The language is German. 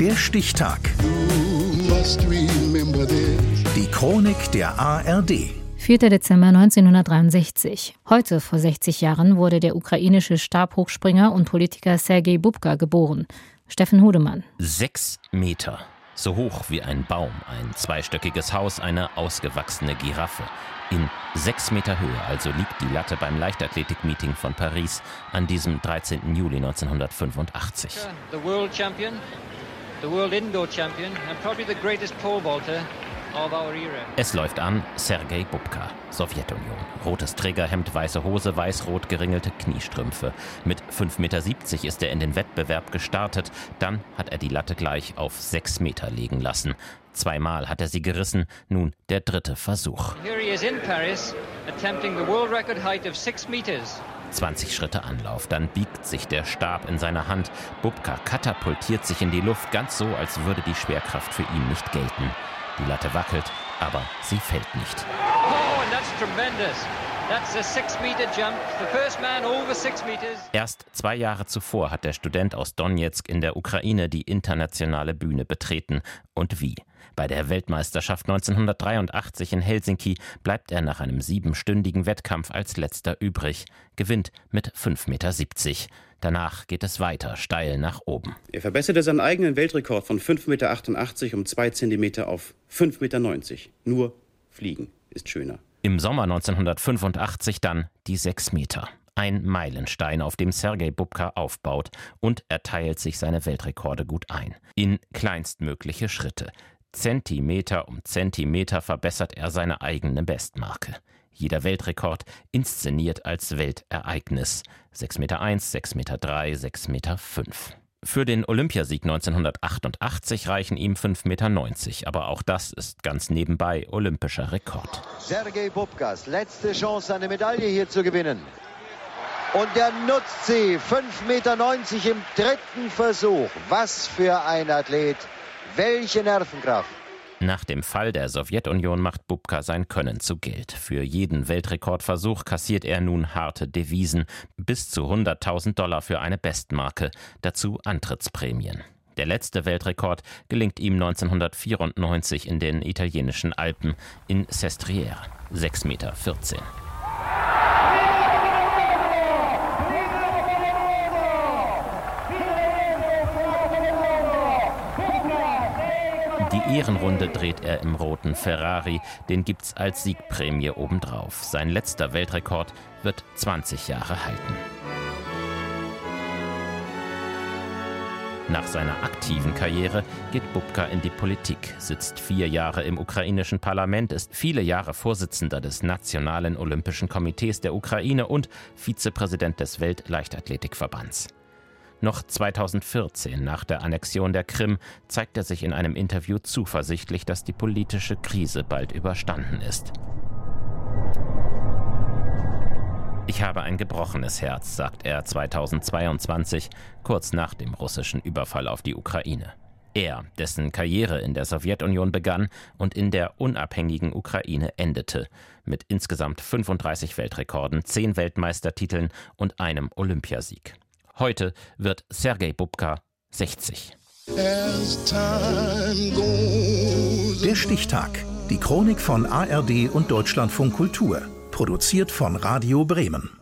Der Stichtag. Die Chronik der ARD. 4. Dezember 1963. Heute vor 60 Jahren wurde der ukrainische Stabhochspringer und Politiker Sergei Bubka geboren. Steffen Hudemann. Sechs Meter. So hoch wie ein Baum, ein zweistöckiges Haus, eine ausgewachsene Giraffe. In sechs Meter Höhe also liegt die Latte beim Leichtathletik-Meeting von Paris an diesem 13. Juli 1985. The world champion, the world indoor champion and probably the greatest pole vaulter es läuft an, Sergei Bubka, Sowjetunion. Rotes Trägerhemd, weiße Hose, weiß-rot geringelte Kniestrümpfe. Mit 5,70 Meter ist er in den Wettbewerb gestartet. Dann hat er die Latte gleich auf 6 Meter legen lassen. Zweimal hat er sie gerissen, nun der dritte Versuch. Here he is in Paris, attempting the world record height of 6 meters. 20 Schritte Anlauf, dann biegt sich der Stab in seiner Hand. Bubka katapultiert sich in die Luft, ganz so, als würde die Schwerkraft für ihn nicht gelten. Die Latte wackelt, aber sie fällt nicht. Oh, Erst zwei Jahre zuvor hat der Student aus Donetsk in der Ukraine die internationale Bühne betreten. Und wie? Bei der Weltmeisterschaft 1983 in Helsinki bleibt er nach einem siebenstündigen Wettkampf als letzter übrig, gewinnt mit 5,70 Meter. Danach geht es weiter, steil nach oben. Er verbesserte seinen eigenen Weltrekord von 5,88 Meter um 2 Zentimeter auf 5,90 Meter. Nur fliegen ist schöner. Im Sommer 1985 dann die 6 Meter. Ein Meilenstein, auf dem Sergei Bubka aufbaut und er teilt sich seine Weltrekorde gut ein. In kleinstmögliche Schritte. Zentimeter um Zentimeter verbessert er seine eigene Bestmarke. Jeder Weltrekord inszeniert als Weltereignis. 6,1 Meter, 6,3 Meter, 6,5 Meter. Für den Olympiasieg 1988 reichen ihm 5,90 Meter, aber auch das ist ganz nebenbei olympischer Rekord. Sergei Bubkas letzte Chance, eine Medaille hier zu gewinnen. Und er nutzt sie. 5,90 Meter im dritten Versuch. Was für ein Athlet. Welche Nervenkraft. Nach dem Fall der Sowjetunion macht Bubka sein Können zu Geld. Für jeden Weltrekordversuch kassiert er nun harte Devisen, bis zu 100.000 Dollar für eine Bestmarke, dazu Antrittsprämien. Der letzte Weltrekord gelingt ihm 1994 in den italienischen Alpen in Sestriere, 6,14 Meter. Die Ehrenrunde dreht er im roten Ferrari, den gibt's als Siegprämie obendrauf. Sein letzter Weltrekord wird 20 Jahre halten. Nach seiner aktiven Karriere geht Bubka in die Politik, sitzt vier Jahre im ukrainischen Parlament, ist viele Jahre Vorsitzender des Nationalen Olympischen Komitees der Ukraine und Vizepräsident des Weltleichtathletikverbands. Noch 2014, nach der Annexion der Krim, zeigt er sich in einem Interview zuversichtlich, dass die politische Krise bald überstanden ist. Ich habe ein gebrochenes Herz, sagt er 2022, kurz nach dem russischen Überfall auf die Ukraine. Er, dessen Karriere in der Sowjetunion begann und in der unabhängigen Ukraine endete, mit insgesamt 35 Weltrekorden, 10 Weltmeistertiteln und einem Olympiasieg. Heute wird Sergei Bubka 60. Der Stichtag. Die Chronik von ARD und Deutschlandfunk Kultur. Produziert von Radio Bremen.